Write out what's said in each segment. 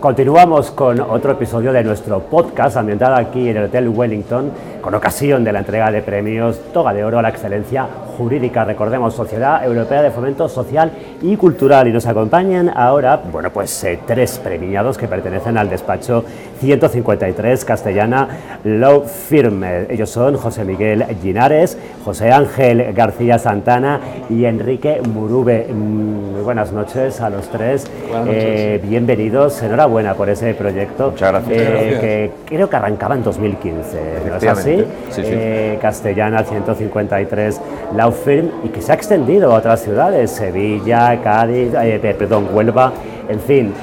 Continuamos con otro episodio de nuestro podcast ambientado aquí en el Hotel Wellington con ocasión de la entrega de premios Toga de Oro a la Excelencia Jurídica. Recordemos, Sociedad Europea de Fomento Social y Cultural. Y nos acompañan ahora, bueno, pues eh, tres premiados que pertenecen al despacho 153 Castellana Law Firm. Ellos son José Miguel Ginares, José Ángel García Santana y Enrique Murube. Muy buenas noches a los tres. Eh, bienvenidos. Enhorabuena buena por ese proyecto. Muchas gracias. Eh, que creo que arrancaba en 2015, ¿no es así? Sí, sí. Eh, Castellana 153 Law Firm y que se ha extendido a otras ciudades, Sevilla, Cádiz, eh, perdón, Huelva, en fin.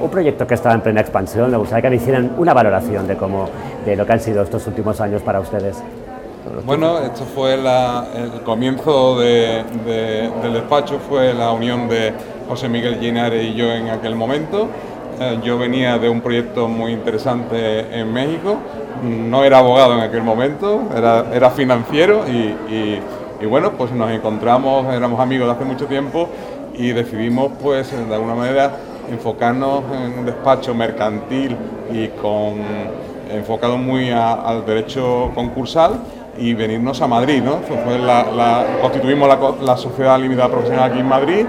un proyecto que estaba en plena expansión, me gustaría que me hicieran una valoración de cómo, de lo que han sido estos últimos años para ustedes. Bueno, esto fue el comienzo del despacho, fue la unión de José Miguel Ginares y yo en aquel momento. Eh, yo venía de un proyecto muy interesante en México, no era abogado en aquel momento, era, era financiero y, bueno, pues nos encontramos, éramos amigos de hace mucho tiempo y decidimos pues de alguna manera enfocarnos en un despacho mercantil y con enfocado muy al derecho concursal y venirnos a Madrid, ¿no? Fue la, constituimos la, la sociedad limitada profesional aquí en Madrid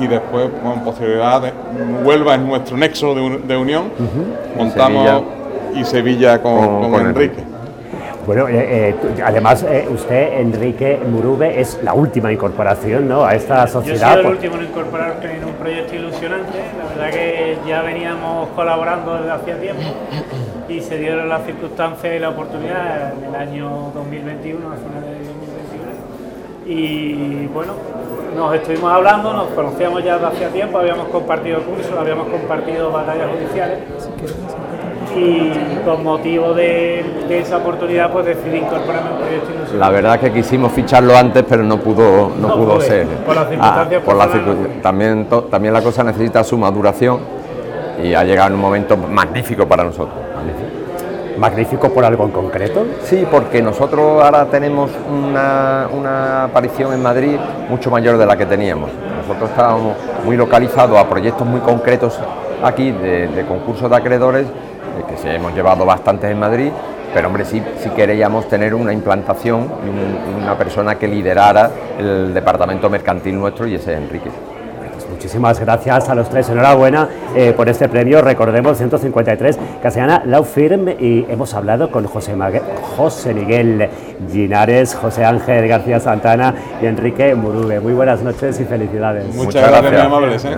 y después, con posterioridad, Huelva es nuestro nexo de, unión, montamos y Sevilla, con, Enrique. Bueno, eh, eh, además eh, usted, Enrique Murube, es la última incorporación ¿no? a esta sociedad. Yo soy el último en incorporarme en un proyecto ilusionante. La verdad que ya veníamos colaborando desde hacía tiempo y se dieron las circunstancias y la oportunidad en el año 2021, a finales de 2021. Y bueno, nos estuvimos hablando, nos conocíamos ya desde hacía tiempo, habíamos compartido cursos, habíamos compartido batallas judiciales y con motivo de, esa oportunidad pues decidí incorporarme al proyecto La verdad es que quisimos ficharlo antes pero no pudo, no, pudo ser. Por las circunstancias. Ah, también, también la cosa necesita su maduración y ha llegado en un momento magnífico para nosotros. ¿Magnífico por algo en concreto? Sí, porque nosotros ahora tenemos una, aparición en Madrid mucho mayor de la que teníamos. Nosotros estábamos muy localizados a proyectos muy concretos aquí de, concursos de acreedores, eh, que se hemos llevado bastantes en Madrid, pero hombre, sí, sí queríamos tener una implantación y una persona que liderara el departamento mercantil nuestro y ese es Enrique. Muchísimas gracias a los tres. Enhorabuena eh, por este premio. Recordemos 153 Castellana Law Firm y hemos hablado con José, José Miguel Ginares, José Ángel García Santana y Enrique Murube. Muy buenas noches y felicidades. Muchas, gracias, muy amables. ¿eh?